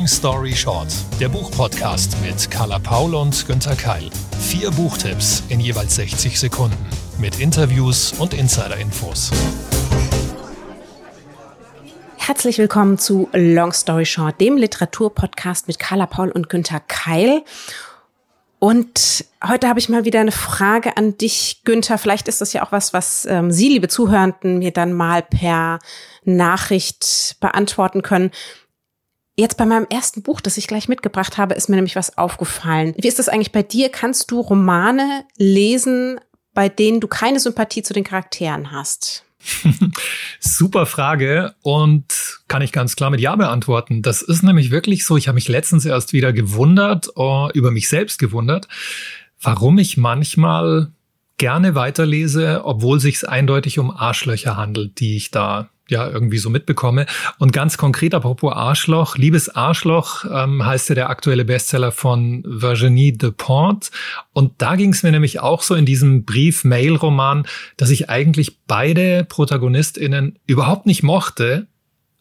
Long Story Short, der Buchpodcast mit Carla Paul und Günther Keil. Vier Buchtipps in jeweils 60 Sekunden mit Interviews und Insider-Infos. Herzlich willkommen zu Long Story Short, dem Literaturpodcast mit Carla Paul und Günther Keil. Und heute habe ich mal wieder eine Frage an dich, Günther. Vielleicht ist das ja auch was, was ähm, Sie, liebe Zuhörenden, mir dann mal per Nachricht beantworten können. Jetzt bei meinem ersten Buch, das ich gleich mitgebracht habe, ist mir nämlich was aufgefallen. Wie ist das eigentlich bei dir? Kannst du Romane lesen, bei denen du keine Sympathie zu den Charakteren hast? Super Frage und kann ich ganz klar mit Ja beantworten. Das ist nämlich wirklich so. Ich habe mich letztens erst wieder gewundert, oh, über mich selbst gewundert, warum ich manchmal gerne weiterlese, obwohl sich eindeutig um Arschlöcher handelt, die ich da ja irgendwie so mitbekomme. Und ganz konkret, apropos Arschloch, Liebes Arschloch ähm, heißt ja der aktuelle Bestseller von Virginie Despont. Und da ging es mir nämlich auch so in diesem Brief-Mail-Roman, dass ich eigentlich beide ProtagonistInnen überhaupt nicht mochte.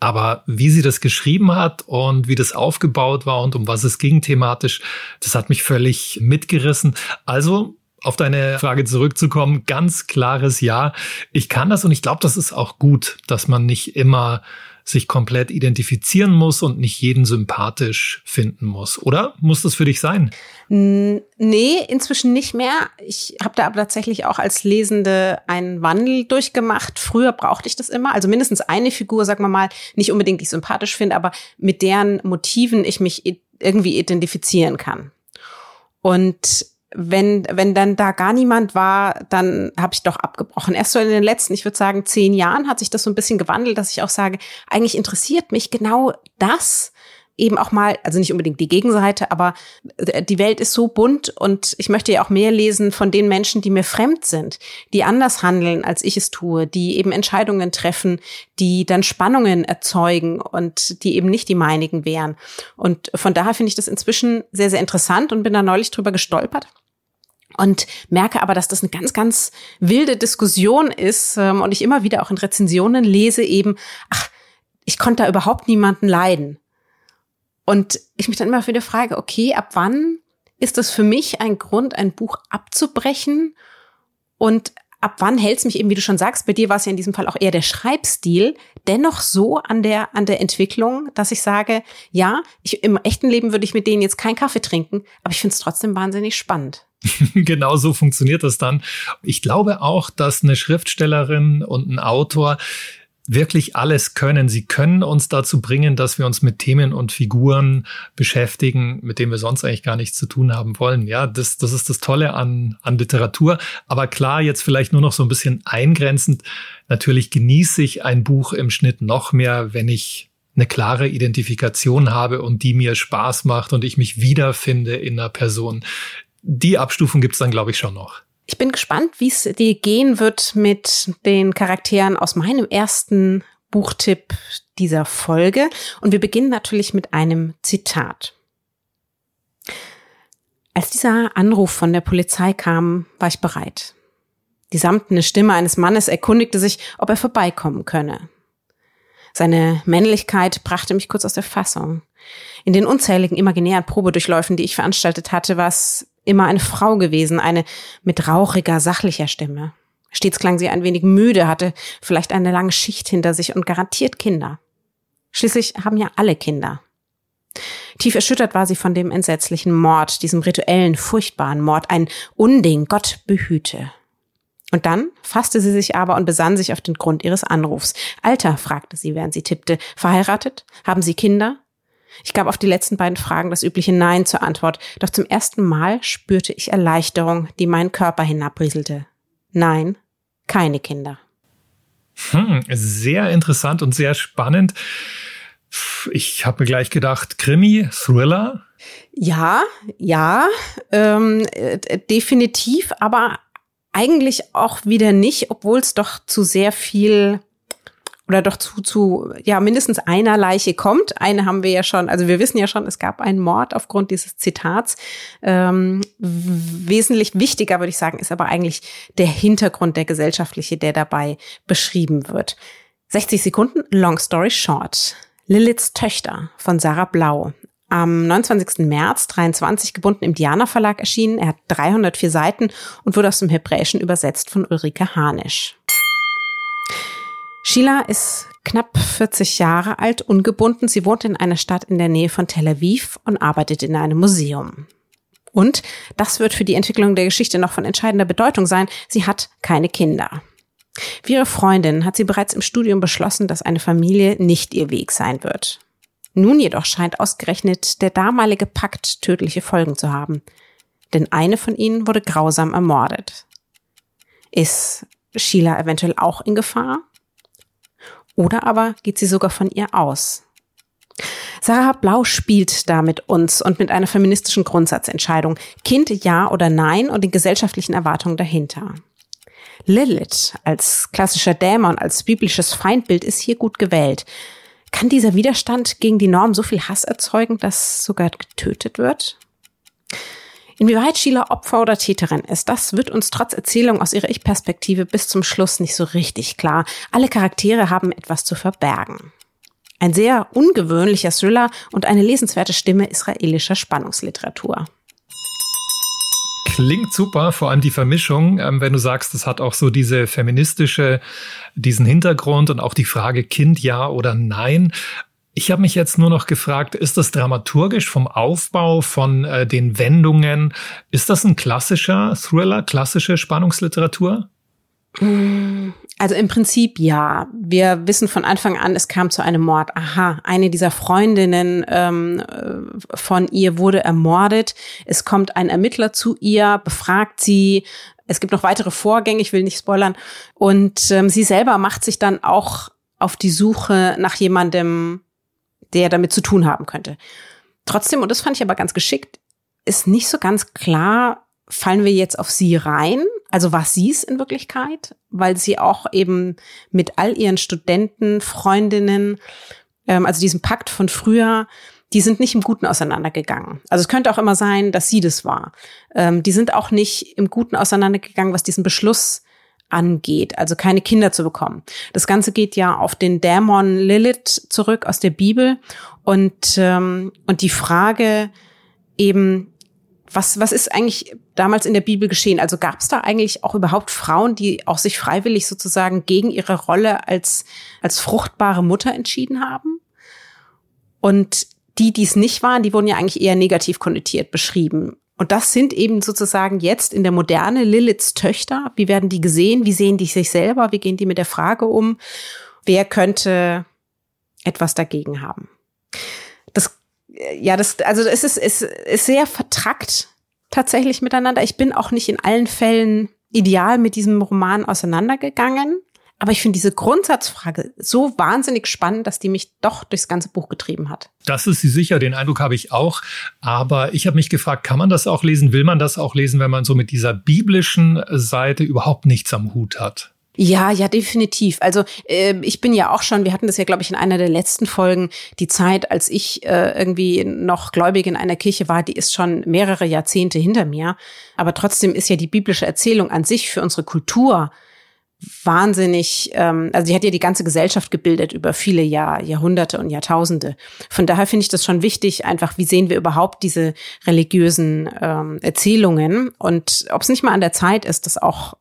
Aber wie sie das geschrieben hat und wie das aufgebaut war und um was es ging thematisch, das hat mich völlig mitgerissen. Also auf deine Frage zurückzukommen, ganz klares Ja. Ich kann das und ich glaube, das ist auch gut, dass man nicht immer sich komplett identifizieren muss und nicht jeden sympathisch finden muss. Oder muss das für dich sein? Nee, inzwischen nicht mehr. Ich habe da aber tatsächlich auch als Lesende einen Wandel durchgemacht. Früher brauchte ich das immer. Also mindestens eine Figur, sagen wir mal, nicht unbedingt die ich sympathisch finde, aber mit deren Motiven ich mich irgendwie identifizieren kann. Und wenn, wenn dann da gar niemand war, dann habe ich doch abgebrochen. Erst so in den letzten, ich würde sagen, zehn Jahren hat sich das so ein bisschen gewandelt, dass ich auch sage, eigentlich interessiert mich genau das, eben auch mal, also nicht unbedingt die Gegenseite, aber die Welt ist so bunt und ich möchte ja auch mehr lesen von den Menschen, die mir fremd sind, die anders handeln, als ich es tue, die eben Entscheidungen treffen, die dann Spannungen erzeugen und die eben nicht die meinigen wären. Und von daher finde ich das inzwischen sehr, sehr interessant und bin da neulich drüber gestolpert und merke aber, dass das eine ganz, ganz wilde Diskussion ist ähm, und ich immer wieder auch in Rezensionen lese eben, ach, ich konnte da überhaupt niemanden leiden. Und ich mich dann immer wieder frage, okay, ab wann ist das für mich ein Grund, ein Buch abzubrechen? Und ab wann hält es mich eben, wie du schon sagst, bei dir war es ja in diesem Fall auch eher der Schreibstil, dennoch so an der, an der Entwicklung, dass ich sage, ja, ich, im echten Leben würde ich mit denen jetzt keinen Kaffee trinken, aber ich finde es trotzdem wahnsinnig spannend. genau so funktioniert das dann. Ich glaube auch, dass eine Schriftstellerin und ein Autor wirklich alles können. Sie können uns dazu bringen, dass wir uns mit Themen und Figuren beschäftigen, mit denen wir sonst eigentlich gar nichts zu tun haben wollen. Ja, das, das ist das Tolle an, an Literatur. Aber klar, jetzt vielleicht nur noch so ein bisschen eingrenzend. Natürlich genieße ich ein Buch im Schnitt noch mehr, wenn ich eine klare Identifikation habe und die mir Spaß macht und ich mich wiederfinde in einer Person. Die Abstufung gibt's dann, glaube ich, schon noch. Ich bin gespannt, wie es dir gehen wird mit den Charakteren aus meinem ersten Buchtipp dieser Folge. Und wir beginnen natürlich mit einem Zitat. Als dieser Anruf von der Polizei kam, war ich bereit. Die samtene Stimme eines Mannes erkundigte sich, ob er vorbeikommen könne. Seine Männlichkeit brachte mich kurz aus der Fassung. In den unzähligen imaginären Probedurchläufen, die ich veranstaltet hatte, war es immer eine Frau gewesen, eine mit rauchiger, sachlicher Stimme. Stets klang sie ein wenig müde, hatte vielleicht eine lange Schicht hinter sich und garantiert Kinder. Schließlich haben ja alle Kinder. Tief erschüttert war sie von dem entsetzlichen Mord, diesem rituellen, furchtbaren Mord, ein Unding, Gott behüte. Und dann fasste sie sich aber und besann sich auf den Grund ihres Anrufs. Alter, fragte sie, während sie tippte. Verheiratet? Haben Sie Kinder? Ich gab auf die letzten beiden Fragen das übliche Nein zur Antwort, doch zum ersten Mal spürte ich Erleichterung, die meinen Körper hinabrieselte. Nein, keine Kinder. Hm, sehr interessant und sehr spannend. Ich habe mir gleich gedacht, Krimi, Thriller. Ja, ja, ähm, äh, definitiv, aber eigentlich auch wieder nicht, obwohl es doch zu sehr viel oder doch zu, zu, ja, mindestens einer Leiche kommt. Eine haben wir ja schon, also wir wissen ja schon, es gab einen Mord aufgrund dieses Zitats. Ähm, wesentlich wichtiger, würde ich sagen, ist aber eigentlich der Hintergrund, der gesellschaftliche, der dabei beschrieben wird. 60 Sekunden, long story short. Liliths Töchter von Sarah Blau. am 29. März 23 gebunden im Diana Verlag erschienen. Er hat 304 Seiten und wurde aus dem Hebräischen übersetzt von Ulrike Hanisch. Sheila ist knapp 40 Jahre alt, ungebunden. Sie wohnt in einer Stadt in der Nähe von Tel Aviv und arbeitet in einem Museum. Und das wird für die Entwicklung der Geschichte noch von entscheidender Bedeutung sein. Sie hat keine Kinder. Wie ihre Freundin hat sie bereits im Studium beschlossen, dass eine Familie nicht ihr Weg sein wird. Nun jedoch scheint ausgerechnet der damalige Pakt tödliche Folgen zu haben. Denn eine von ihnen wurde grausam ermordet. Ist Sheila eventuell auch in Gefahr? Oder aber geht sie sogar von ihr aus? Sarah Blau spielt da mit uns und mit einer feministischen Grundsatzentscheidung. Kind ja oder nein und den gesellschaftlichen Erwartungen dahinter. Lilith als klassischer Dämon, als biblisches Feindbild ist hier gut gewählt. Kann dieser Widerstand gegen die Norm so viel Hass erzeugen, dass sogar getötet wird? Inwieweit Sheila Opfer oder Täterin ist, das wird uns trotz Erzählung aus ihrer Ich-Perspektive bis zum Schluss nicht so richtig klar. Alle Charaktere haben etwas zu verbergen. Ein sehr ungewöhnlicher Thriller und eine lesenswerte Stimme israelischer Spannungsliteratur. Klingt super, vor allem die Vermischung, ähm, wenn du sagst, es hat auch so diese feministische, diesen Hintergrund und auch die Frage Kind ja oder nein. Ich habe mich jetzt nur noch gefragt, ist das dramaturgisch vom Aufbau, von äh, den Wendungen, ist das ein klassischer Thriller, klassische Spannungsliteratur? Also im Prinzip ja. Wir wissen von Anfang an, es kam zu einem Mord. Aha, eine dieser Freundinnen ähm, äh, von ihr wurde ermordet. Es kommt ein Ermittler zu ihr, befragt sie. Es gibt noch weitere Vorgänge, ich will nicht spoilern. Und ähm, sie selber macht sich dann auch auf die Suche nach jemandem, der damit zu tun haben könnte. Trotzdem, und das fand ich aber ganz geschickt, ist nicht so ganz klar, fallen wir jetzt auf sie rein? Also was sie es in Wirklichkeit? Weil sie auch eben mit all ihren Studenten, Freundinnen, ähm, also diesem Pakt von früher, die sind nicht im Guten auseinandergegangen. Also es könnte auch immer sein, dass sie das war. Ähm, die sind auch nicht im Guten auseinandergegangen, was diesen Beschluss angeht, also keine Kinder zu bekommen. Das Ganze geht ja auf den Dämon Lilith zurück aus der Bibel und ähm, und die Frage eben was, was ist eigentlich damals in der Bibel geschehen? Also gab es da eigentlich auch überhaupt Frauen, die auch sich freiwillig sozusagen gegen ihre Rolle als, als fruchtbare Mutter entschieden haben? Und die, die es nicht waren, die wurden ja eigentlich eher negativ konnotiert beschrieben. Und das sind eben sozusagen jetzt in der Moderne Liliths Töchter. Wie werden die gesehen? Wie sehen die sich selber? Wie gehen die mit der Frage um? Wer könnte etwas dagegen haben? ja, das, also es ist, es ist sehr vertrackt tatsächlich miteinander. Ich bin auch nicht in allen Fällen ideal mit diesem Roman auseinandergegangen. Aber ich finde diese Grundsatzfrage so wahnsinnig spannend, dass die mich doch durchs ganze Buch getrieben hat. Das ist sie sicher, den Eindruck habe ich auch. Aber ich habe mich gefragt, kann man das auch lesen? Will man das auch lesen, wenn man so mit dieser biblischen Seite überhaupt nichts am Hut hat? Ja, ja, definitiv. Also äh, ich bin ja auch schon, wir hatten das ja, glaube ich, in einer der letzten Folgen, die Zeit, als ich äh, irgendwie noch gläubig in einer Kirche war, die ist schon mehrere Jahrzehnte hinter mir. Aber trotzdem ist ja die biblische Erzählung an sich für unsere Kultur wahnsinnig, ähm, also die hat ja die ganze Gesellschaft gebildet über viele Jahr, Jahrhunderte und Jahrtausende. Von daher finde ich das schon wichtig, einfach, wie sehen wir überhaupt diese religiösen ähm, Erzählungen und ob es nicht mal an der Zeit ist, das auch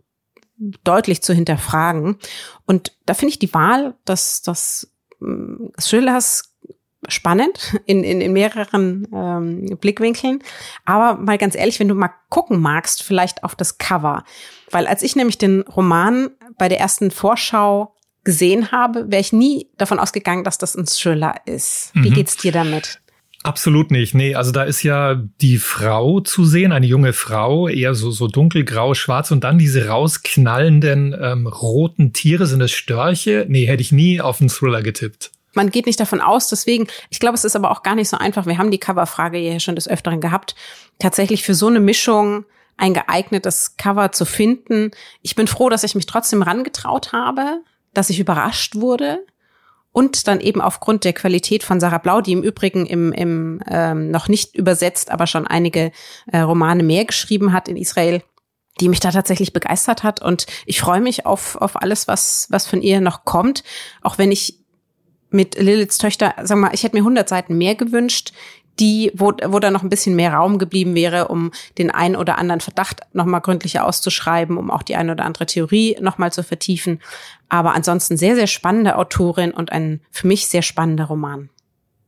deutlich zu hinterfragen. Und da finde ich die Wahl des, des ähm, Thrillers spannend in, in, in mehreren ähm, Blickwinkeln. Aber mal ganz ehrlich, wenn du mal gucken magst, vielleicht auf das Cover. Weil als ich nämlich den Roman bei der ersten Vorschau gesehen habe, wäre ich nie davon ausgegangen, dass das ein Thriller ist. Wie mhm. geht's dir damit? Absolut nicht. Nee, also da ist ja die Frau zu sehen, eine junge Frau, eher so, so dunkelgrau, schwarz und dann diese rausknallenden ähm, roten Tiere. Sind das Störche? Nee, hätte ich nie auf einen Thriller getippt. Man geht nicht davon aus, deswegen, ich glaube, es ist aber auch gar nicht so einfach. Wir haben die Coverfrage ja schon des Öfteren gehabt. Tatsächlich für so eine Mischung ein geeignetes Cover zu finden. Ich bin froh, dass ich mich trotzdem rangetraut habe, dass ich überrascht wurde und dann eben aufgrund der Qualität von Sarah Blau, die im Übrigen im, im ähm, noch nicht übersetzt, aber schon einige äh, Romane mehr geschrieben hat in Israel, die mich da tatsächlich begeistert hat. Und ich freue mich auf, auf alles, was, was von ihr noch kommt. Auch wenn ich mit Liliths Töchter, sag mal, ich hätte mir 100 Seiten mehr gewünscht. die, wo, wo da noch ein bisschen mehr Raum geblieben wäre, um den einen oder anderen Verdacht nochmal gründlicher auszuschreiben, um auch die eine oder andere Theorie nochmal zu vertiefen. Aber ansonsten sehr, sehr spannende Autorin und ein für mich sehr spannender Roman.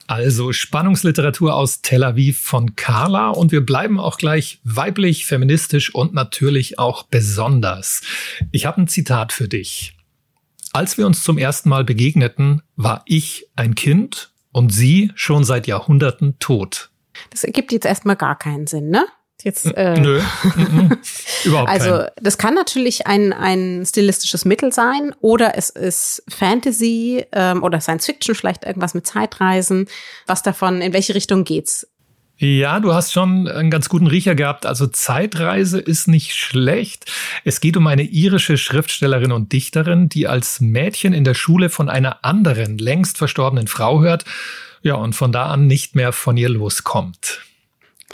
Also Spannungsliteratur aus Tel Aviv von Carla und wir bleiben auch gleich weiblich, feministisch und natürlich auch besonders. Ich habe ein Zitat für dich. Als wir uns zum ersten Mal begegneten, war ich ein Kind und sie schon seit Jahrhunderten tot. Das ergibt jetzt erstmal gar keinen Sinn, ne? Jetzt, äh, Nö, überhaupt Also keinen. das kann natürlich ein, ein stilistisches Mittel sein oder es ist Fantasy ähm, oder Science Fiction, vielleicht irgendwas mit Zeitreisen. Was davon, in welche Richtung geht's? Ja, du hast schon einen ganz guten Riecher gehabt. Also Zeitreise ist nicht schlecht. Es geht um eine irische Schriftstellerin und Dichterin, die als Mädchen in der Schule von einer anderen, längst verstorbenen Frau hört. Ja, und von da an nicht mehr von ihr loskommt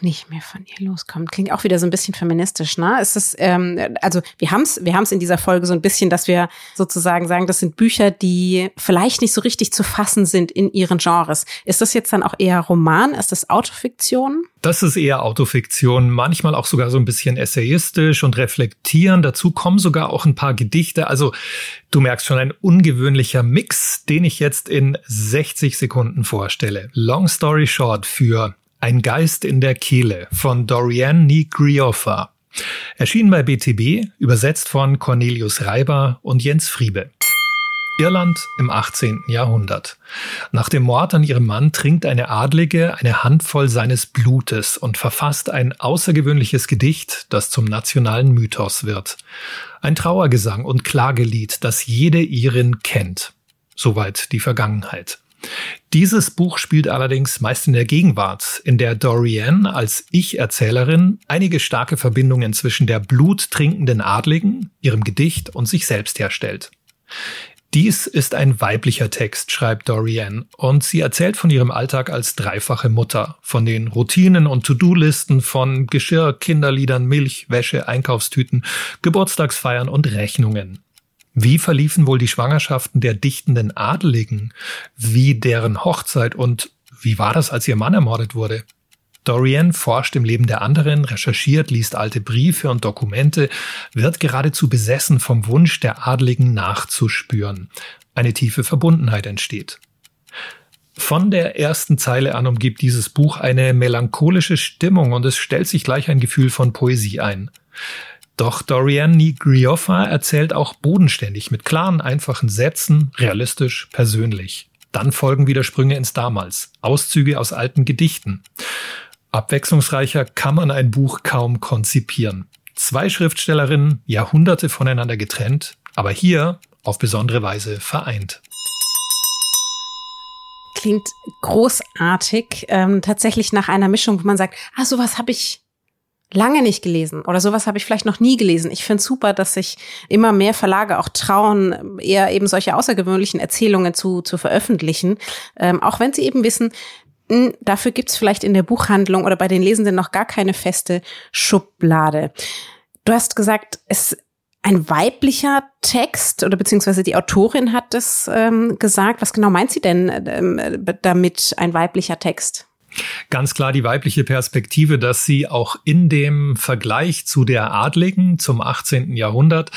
nicht mehr von ihr loskommt. Klingt auch wieder so ein bisschen feministisch, ne? Ist es, ähm, also wir haben es wir haben's in dieser Folge so ein bisschen, dass wir sozusagen sagen, das sind Bücher, die vielleicht nicht so richtig zu fassen sind in ihren Genres. Ist das jetzt dann auch eher Roman? Ist das Autofiktion? Das ist eher Autofiktion, manchmal auch sogar so ein bisschen essayistisch und reflektieren. Dazu kommen sogar auch ein paar Gedichte. Also du merkst schon ein ungewöhnlicher Mix, den ich jetzt in 60 Sekunden vorstelle. Long story short für ein Geist in der Kehle von Dorian Nigriofa. Erschienen bei BTB, übersetzt von Cornelius Reiber und Jens Friebe. Irland im 18. Jahrhundert. Nach dem Mord an ihrem Mann trinkt eine Adlige eine Handvoll seines Blutes und verfasst ein außergewöhnliches Gedicht, das zum nationalen Mythos wird. Ein Trauergesang und Klagelied, das jede Irin kennt. Soweit die Vergangenheit. Dieses Buch spielt allerdings meist in der Gegenwart, in der Dorian als Ich-Erzählerin einige starke Verbindungen zwischen der bluttrinkenden Adligen, ihrem Gedicht und sich selbst herstellt. Dies ist ein weiblicher Text, schreibt Dorian, und sie erzählt von ihrem Alltag als dreifache Mutter, von den Routinen und To-Do-Listen, von Geschirr, Kinderliedern, Milch, Wäsche, Einkaufstüten, Geburtstagsfeiern und Rechnungen. Wie verliefen wohl die Schwangerschaften der dichtenden Adeligen? Wie deren Hochzeit und wie war das, als ihr Mann ermordet wurde? Dorian forscht im Leben der anderen, recherchiert, liest alte Briefe und Dokumente, wird geradezu besessen vom Wunsch der Adligen nachzuspüren. Eine tiefe Verbundenheit entsteht. Von der ersten Zeile an umgibt dieses Buch eine melancholische Stimmung und es stellt sich gleich ein Gefühl von Poesie ein. Doch Dorian Nigriofa erzählt auch bodenständig, mit klaren, einfachen Sätzen, realistisch, persönlich. Dann folgen wieder Sprünge ins Damals, Auszüge aus alten Gedichten. Abwechslungsreicher kann man ein Buch kaum konzipieren. Zwei Schriftstellerinnen, Jahrhunderte voneinander getrennt, aber hier auf besondere Weise vereint. Klingt großartig, ähm, tatsächlich nach einer Mischung, wo man sagt, ah, sowas habe ich lange nicht gelesen oder sowas habe ich vielleicht noch nie gelesen. Ich finde super, dass sich immer mehr Verlage auch trauen, eher eben solche außergewöhnlichen Erzählungen zu, zu veröffentlichen, ähm, auch wenn sie eben wissen, mh, hm, dafür gibt's vielleicht in der Buchhandlung oder bei den Lesenden noch gar keine feste Schublade. Du hast gesagt, es ein weiblicher Text oder beziehungsweise die Autorin hat das ähm, gesagt. Was genau meint sie denn ähm, damit ein weiblicher Text? Ganz klar die weibliche Perspektive, dass sie auch in dem Vergleich zu der Adligen zum 18. Jahrhundert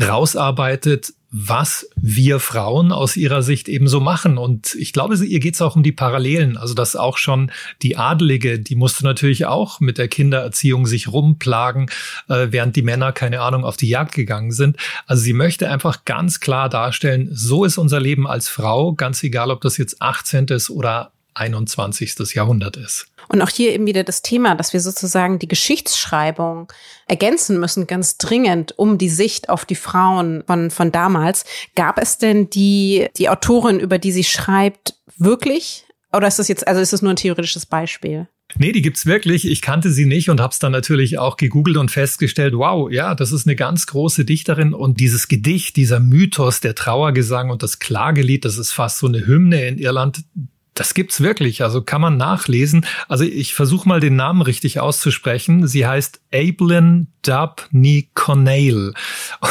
rausarbeitet, was wir Frauen aus ihrer Sicht eben so machen. Und ich glaube, ihr geht es auch um die Parallelen. Also, dass auch schon die Adelige, die musste natürlich auch mit der Kindererziehung sich rumplagen, äh, während die Männer, keine Ahnung, auf die Jagd gegangen sind. Also, sie möchte einfach ganz klar darstellen, so ist unser Leben als Frau, ganz egal, ob das jetzt 18. oder 21. Jahrhundert ist. Und auch hier eben wieder das Thema, dass wir sozusagen die Geschichtsschreibung ergänzen müssen, ganz dringend, um die Sicht auf die Frauen von, von damals. Gab es denn die, die Autorin, über die sie schreibt, wirklich? Oder ist das jetzt, also ist das nur ein theoretisches Beispiel? Nee, die gibt's wirklich. Ich kannte sie nicht und habe es dann natürlich auch gegoogelt und festgestellt, wow, ja, das ist eine ganz große Dichterin und dieses Gedicht, dieser Mythos, der Trauergesang und das Klagelied, das ist fast so eine Hymne in Irland Das gibt's wirklich, also kann man nachlesen. Also ich versuche mal den Namen richtig auszusprechen. Sie heißt Aiblin Dabney Cornell.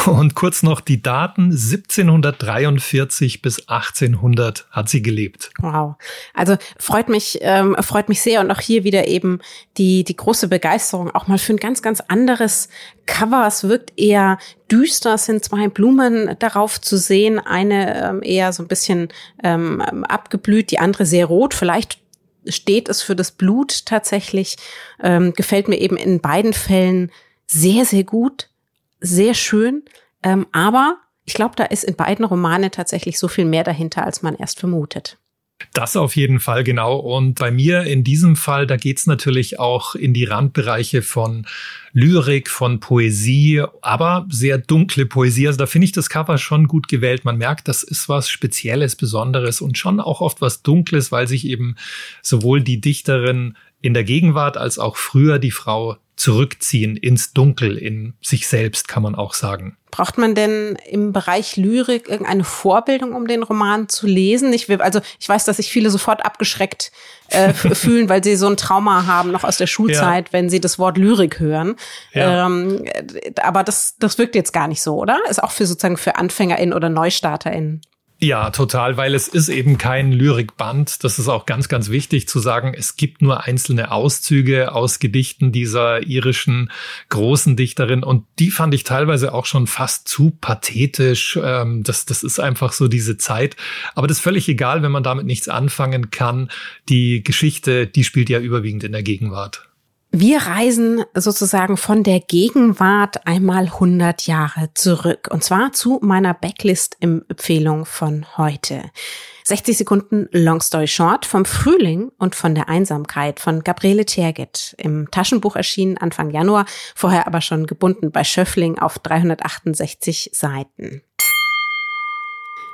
Und kurz noch die Daten. 1743 bis 1800 hat sie gelebt. Wow. Also freut mich, ähm, freut mich sehr. Und auch hier wieder eben die, die große Begeisterung auch mal für ein ganz, ganz anderes Cover. Es wirkt eher düster, sind zwei Blumen darauf zu sehen. Eine ähm, eher so ein bisschen ähm, abgeblüht, die andere sehr rot. Vielleicht steht es für das Blut tatsächlich. Ähm, gefällt mir eben in beiden Fällen sehr, sehr gut, sehr schön. Ähm, aber ich glaube, da ist in beiden Romanen tatsächlich so viel mehr dahinter, als man erst vermutet. Das auf jeden Fall, genau. Und bei mir in diesem Fall, da geht's natürlich auch in die Randbereiche von Lyrik, von Poesie, aber sehr dunkle Poesie. Also da finde ich das Cover schon gut gewählt. Man merkt, das ist was Spezielles, Besonderes und schon auch oft was Dunkles, weil sich eben sowohl die Dichterin in der Gegenwart als auch früher die Frau zurückziehen ins Dunkel, in sich selbst, kann man auch sagen. Braucht man denn im Bereich Lyrik irgendeine Vorbildung, um den Roman zu lesen? Ich will, also ich weiß, dass sich viele sofort abgeschreckt äh, fühlen, weil sie so ein Trauma haben noch aus der Schulzeit, ja. wenn sie das Wort Lyrik hören. Ja. Ähm, aber das, das wirkt jetzt gar nicht so, oder? Ist auch für sozusagen für AnfängerInnen oder NeustarterInnen. Ja, total, weil es ist eben kein Lyrikband. Das ist auch ganz, ganz wichtig zu sagen. Es gibt nur einzelne Auszüge aus Gedichten dieser irischen großen Dichterin und die fand ich teilweise auch schon fast zu pathetisch. Ähm, das, das ist einfach so diese Zeit. Aber das ist völlig egal, wenn man damit nichts anfangen kann. Die Geschichte, die spielt ja überwiegend in der Gegenwart. Wir reisen sozusagen von der Gegenwart einmal 100 Jahre zurück. Und zwar zu meiner Backlist-Empfehlung von heute. 60 Sekunden Long Story Short vom Frühling und von der Einsamkeit von Gabriele Terget. Im Taschenbuch erschienen Anfang Januar, vorher aber schon gebunden bei Schöffling auf 368 Seiten.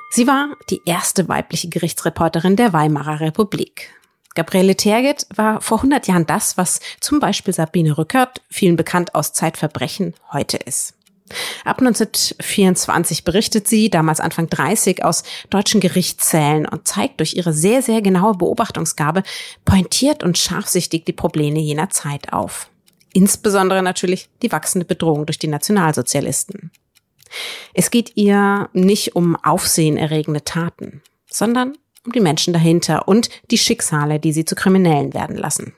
Sie war die erste weibliche Gerichtsreporterin der Weimarer Republik. Gabriele Terget war vor 100 Jahren das, was zum Beispiel Sabine Rückert, vielen bekannt aus Zeitverbrechen, heute ist. Ab 1924 berichtet sie, damals Anfang 30, aus deutschen Gerichtssälen und zeigt durch ihre sehr, sehr genaue Beobachtungsgabe pointiert und scharfsichtig die Probleme jener Zeit auf. Insbesondere natürlich die wachsende Bedrohung durch die Nationalsozialisten. Es geht ihr nicht um aufsehenerregende Taten, sondern um die Menschen dahinter und die Schicksale, die sie zu Kriminellen werden lassen.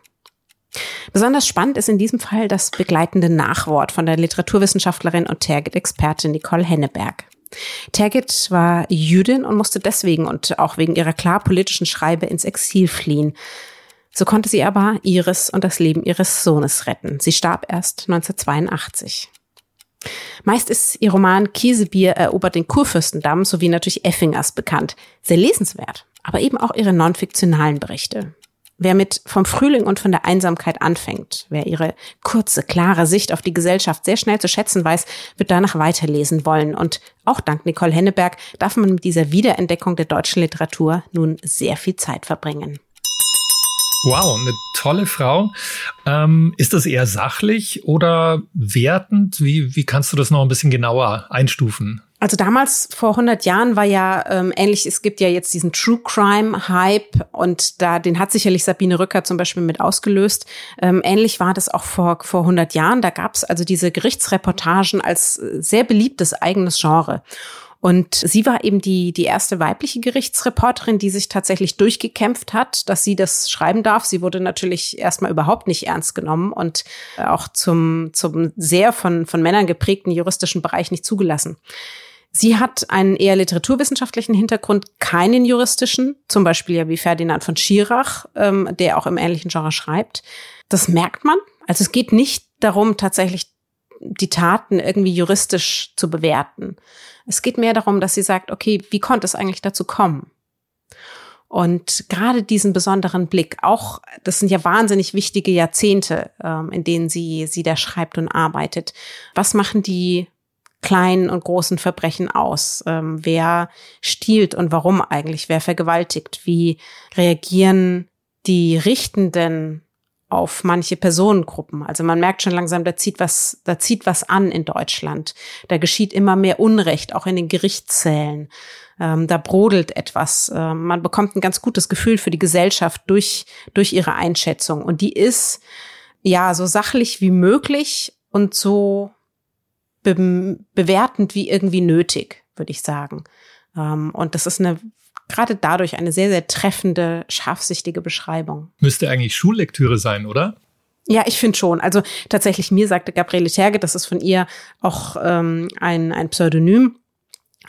Besonders spannend ist in diesem Fall das begleitende Nachwort von der Literaturwissenschaftlerin und Tergit-Expertin Nicole Henneberg. Tergit war Jüdin und musste deswegen und auch wegen ihrer klar politischen Schreibe ins Exil fliehen. So konnte sie aber Iris und das Leben ihres Sohnes retten. Sie starb erst 1982. Meist ist ihr Roman Käsebier erobert den Kurfürstendamm sowie natürlich Effingers bekannt. Sehr lesenswert, aber eben auch ihre non-fiktionalen Berichte. Wer mit vom Frühling und von der Einsamkeit anfängt, wer ihre kurze, klare Sicht auf die Gesellschaft sehr schnell zu schätzen weiß, wird danach weiterlesen wollen. Und auch dank Nicole Henneberg darf man mit dieser Wiederentdeckung der deutschen Literatur nun sehr viel Zeit verbringen. Wow, eine tolle Frau. Ähm, ist das eher sachlich oder wertend? Wie, wie kannst du das noch ein bisschen genauer einstufen? Also damals vor 100 Jahren war ja ähm, ähnlich, es gibt ja jetzt diesen True Crime Hype und da den hat sicherlich Sabine Rücker zum Beispiel mit ausgelöst. Ähm, ähnlich war das auch vor, vor 100 Jahren. Da gab es also diese Gerichtsreportagen als sehr beliebtes eigenes Genre. Und sie war eben die, die erste weibliche Gerichtsreporterin, die sich tatsächlich durchgekämpft hat, dass sie das schreiben darf. Sie wurde natürlich erstmal überhaupt nicht ernst genommen und auch zum, zum sehr von, von Männern geprägten juristischen Bereich nicht zugelassen. Sie hat einen eher literaturwissenschaftlichen Hintergrund, keinen juristischen, zum Beispiel ja wie Ferdinand von Schirach, ähm, der auch im ähnlichen Genre schreibt. Das merkt man. Also es geht nicht darum, tatsächlich die Taten irgendwie juristisch zu bewerten. Es geht mehr darum, dass sie sagt, okay, wie konnte es eigentlich dazu kommen? Und gerade diesen besonderen Blick, auch das sind ja wahnsinnig wichtige Jahrzehnte, ähm, in denen sie sie da schreibt und arbeitet. Was machen die kleinen und großen Verbrechen aus? Ähm, wer stiehlt und warum eigentlich? Wer vergewaltigt? Wie reagieren die Richtenden auf manche Personengruppen. Also man merkt schon langsam, da zieht was, da zieht was an in Deutschland. Da geschieht immer mehr Unrecht, auch in den Gerichtszählen. Ähm, da brodelt etwas. Ähm, man bekommt ein ganz gutes Gefühl für die Gesellschaft durch, durch ihre Einschätzung. Und die ist ja so sachlich wie möglich und so be bewertend wie irgendwie nötig, würde ich sagen. Ähm, und das ist eine gerade dadurch eine sehr, sehr treffende, scharfsichtige Beschreibung. Müsste eigentlich Schullektüre sein, oder? Ja, ich finde schon. Also tatsächlich, mir sagte Gabriele Terge, das ist von ihr auch ähm, ein, ein Pseudonym.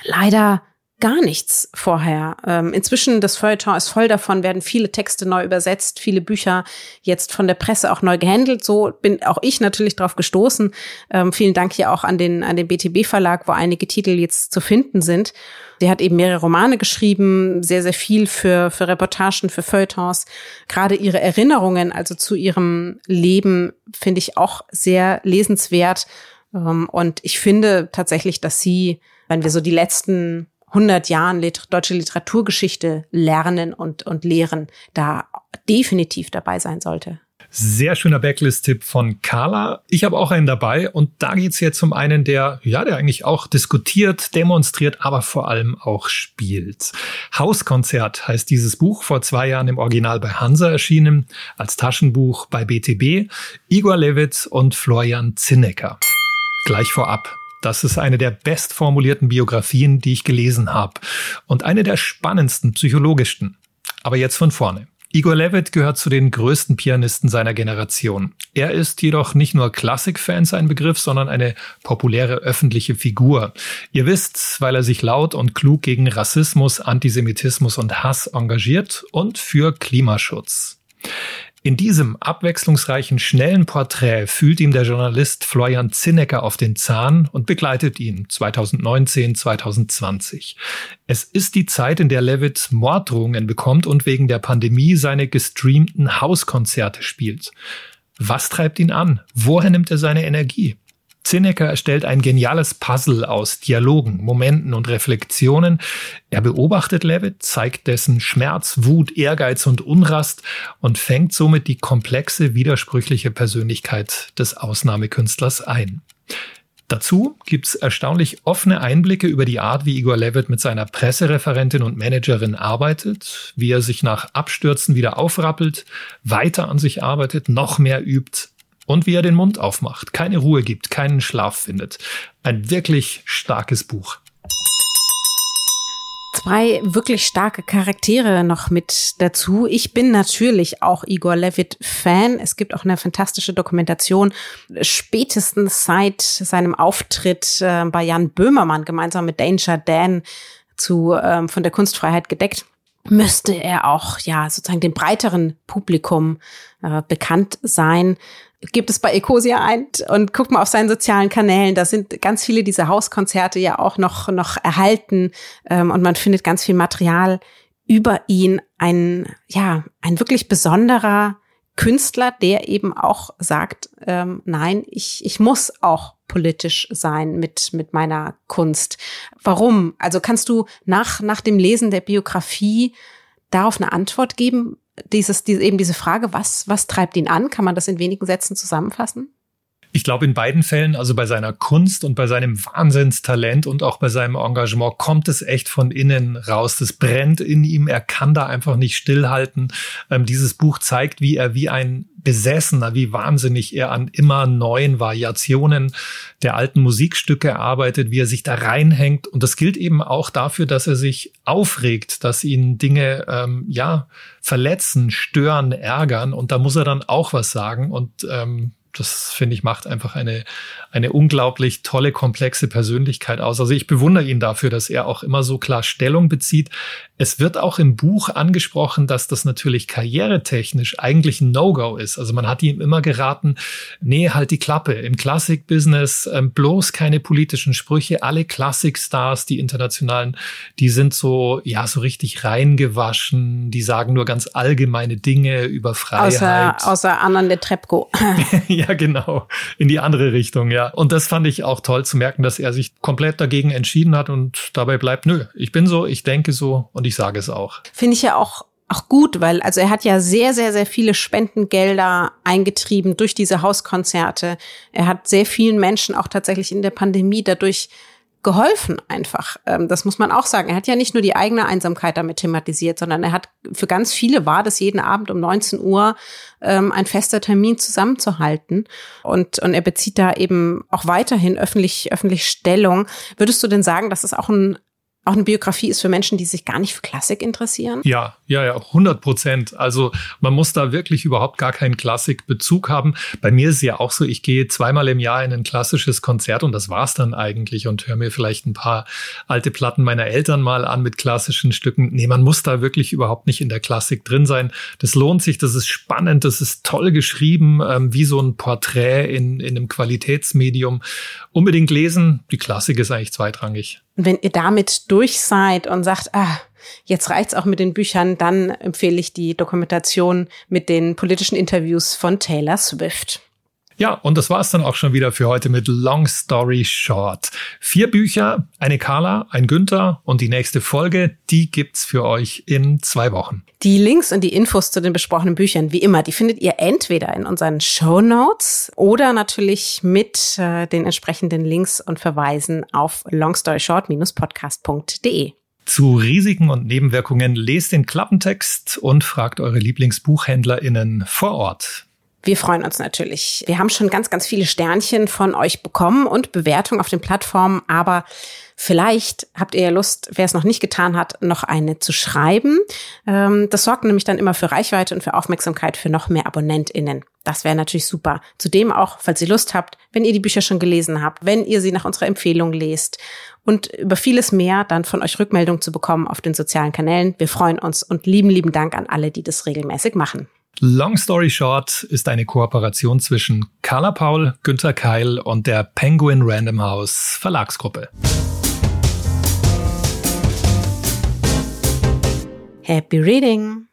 Leider gar nichts vorher. Ähm, inzwischen, das Feuilleton ist voll davon, werden viele Texte neu übersetzt, viele Bücher jetzt von der Presse auch neu gehandelt. So bin auch ich natürlich drauf gestoßen. Ähm, vielen Dank hier auch an den, an den BTB Verlag, wo einige Titel jetzt zu finden sind. Sie hat eben mehrere Romane geschrieben, sehr, sehr viel für, für Reportagen, für Feuilletons. Gerade ihre Erinnerungen, also zu ihrem Leben, finde ich auch sehr lesenswert. Ähm, und ich finde tatsächlich, dass sie, wenn wir so die letzten 100 Jahren Liter deutsche Literaturgeschichte lernen und, und lehren, da definitiv dabei sein sollte. Sehr schöner Backlist-Tipp von Carla. Ich habe auch einen dabei und da geht's jetzt um einen, der, ja, der eigentlich auch diskutiert, demonstriert, aber vor allem auch spielt. Hauskonzert heißt dieses Buch, vor zwei Jahren im Original bei Hansa erschienen, als Taschenbuch bei BTB. Igor Levitz und Florian Zinnecker. Gleich vorab. Das ist eine der bestformulierten Biografien, die ich gelesen habe und eine der spannendsten, psychologischsten. Aber jetzt von vorne. Igor Levitt gehört zu den größten Pianisten seiner Generation. Er ist jedoch nicht nur Klassikfans ein Begriff, sondern eine populäre öffentliche Figur. Ihr wisst, weil er sich laut und klug gegen Rassismus, Antisemitismus und Hass engagiert und für Klimaschutz. In diesem abwechslungsreichen, schnellen Porträt fühlt ihm der Journalist Florian Zinnecker auf den Zahn und begleitet ihn 2019, 2020. Es ist die Zeit, in der Levitt Morddrohungen bekommt und wegen der Pandemie seine gestreamten Hauskonzerte spielt. Was treibt ihn an? Woher nimmt er seine Energie? Zinnecker erstellt ein geniales Puzzle aus Dialogen, Momenten und Reflexionen. Er beobachtet Levitt, zeigt dessen Schmerz, Wut, Ehrgeiz und Unrast und fängt somit die komplexe, widersprüchliche Persönlichkeit des Ausnahmekünstlers ein. Dazu gibt's erstaunlich offene Einblicke über die Art, wie Igor Levitt mit seiner Pressereferentin und Managerin arbeitet, wie er sich nach Abstürzen wieder aufrappelt, weiter an sich arbeitet, noch mehr übt, und wie er den Mund aufmacht, keine Ruhe gibt, keinen Schlaf findet. Ein wirklich starkes Buch. Zwei wirklich starke Charaktere noch mit dazu. Ich bin natürlich auch Igor Levitt Fan. Es gibt auch eine fantastische Dokumentation, spätestens seit seinem Auftritt äh, bei Jan Böhmermann gemeinsam mit Danger Dan zu ähm, von der Kunstfreiheit gedeckt müsste er auch ja sozusagen dem breiteren Publikum äh, bekannt sein gibt es bei Ecosia ein und guckt mal auf seinen sozialen Kanälen. Da sind ganz viele dieser Hauskonzerte ja auch noch, noch erhalten ähm, und man findet ganz viel Material über ihn. Ein, ja, ein wirklich besonderer Künstler, der eben auch sagt, ähm, nein, ich, ich muss auch politisch sein mit, mit meiner Kunst. Warum? Also kannst du nach, nach dem Lesen der Biografie darauf eine Antwort geben? Dieses, diese, eben diese Frage, was, was treibt ihn an? Kann man das in wenigen Sätzen zusammenfassen? Ich glaube, in beiden Fällen, also bei seiner Kunst und bei seinem Wahnsinnstalent und auch bei seinem Engagement, kommt es echt von innen raus. Das brennt in ihm. Er kann da einfach nicht stillhalten. Ähm, dieses Buch zeigt, wie er wie ein Besessener, wie wahnsinnig er an immer neuen Variationen der alten Musikstücke arbeitet, wie er sich da reinhängt. Und das gilt eben auch dafür, dass er sich aufregt, dass ihn Dinge, ähm, ja, verletzen, stören, ärgern. Und da muss er dann auch was sagen. Und ähm, das finde ich macht einfach eine, eine unglaublich tolle, komplexe Persönlichkeit aus. Also ich bewundere ihn dafür, dass er auch immer so klar Stellung bezieht. Es wird auch im Buch angesprochen, dass das natürlich karrieretechnisch eigentlich ein No-Go ist. Also man hat ihm immer geraten, nee, halt die Klappe. Im Klassikbusiness ähm, bloß keine politischen Sprüche. Alle Klassikstars, die internationalen, die sind so, ja, so richtig reingewaschen. Die sagen nur ganz allgemeine Dinge über Freiheit. Außer, außer Anna Netrebko. ja, genau. In die andere Richtung, ja. Und das fand ich auch toll zu merken, dass er sich komplett dagegen entschieden hat und dabei bleibt, nö, ich bin so, ich denke so und ich sage es auch. Finde ich ja auch auch gut, weil also er hat ja sehr, sehr, sehr viele Spendengelder eingetrieben durch diese Hauskonzerte. Er hat sehr vielen Menschen auch tatsächlich in der Pandemie dadurch geholfen einfach. Ähm, das muss man auch sagen. Er hat ja nicht nur die eigene Einsamkeit damit thematisiert, sondern er hat für ganz viele war das jeden Abend um 19 Uhr ähm, ein fester Termin zusammenzuhalten. Und, und er bezieht da eben auch weiterhin öffentlich, öffentlich Stellung. Würdest du denn sagen, dass es auch ein auch eine Biografie ist für Menschen, die sich gar nicht für Klassik interessieren? Ja, ja, ja, 100 Prozent. Also man muss da wirklich überhaupt gar keinen Klassikbezug haben. Bei mir ist es ja auch so, ich gehe zweimal im Jahr in ein klassisches Konzert und das war's dann eigentlich und höre mir vielleicht ein paar alte Platten meiner Eltern mal an mit klassischen Stücken. Nee, man muss da wirklich überhaupt nicht in der Klassik drin sein. Das lohnt sich, das ist spannend, das ist toll geschrieben, ähm, wie so ein Porträt in, in einem Qualitätsmedium. Unbedingt lesen, die Klassik ist eigentlich zweitrangig. Wenn ihr damit durch seid und sagt, ah, jetzt reicht's auch mit den Büchern, dann empfehle ich die Dokumentation mit den politischen Interviews von Taylor Swift. Ja, und das war's dann auch schon wieder für heute mit Long Story Short. Vier Bücher, eine Carla, ein Günther und die nächste Folge, die gibt's für euch in zwei Wochen. Die Links und die Infos zu den besprochenen Büchern, wie immer, die findet ihr entweder in unseren Show Notes oder natürlich mit äh, den entsprechenden Links und Verweisen auf longstoryshort-podcast.de. Zu Risiken und Nebenwirkungen lest den Klappentext und fragt eure LieblingsbuchhändlerInnen vor Ort. Wir freuen uns natürlich. Wir haben schon ganz, ganz viele Sternchen von euch bekommen und Bewertungen auf den Plattformen, aber vielleicht habt ihr ja Lust, wer es noch nicht getan hat, noch eine zu schreiben. Ähm, das sorgt nämlich dann immer für Reichweite und für Aufmerksamkeit für noch mehr AbonnentInnen. Das wäre natürlich super. Zudem auch, falls ihr Lust habt, wenn ihr die Bücher schon gelesen habt, wenn ihr sie nach unserer Empfehlung lest und über vieles mehr dann von euch Rückmeldung zu bekommen auf den sozialen Kanälen. Wir freuen uns und lieben, lieben Dank an alle, die das regelmäßig machen. Long Story Short ist eine Kooperation zwischen Carla Paul, Günther Keil und der Penguin Random House Verlagsgruppe. Happy Reading!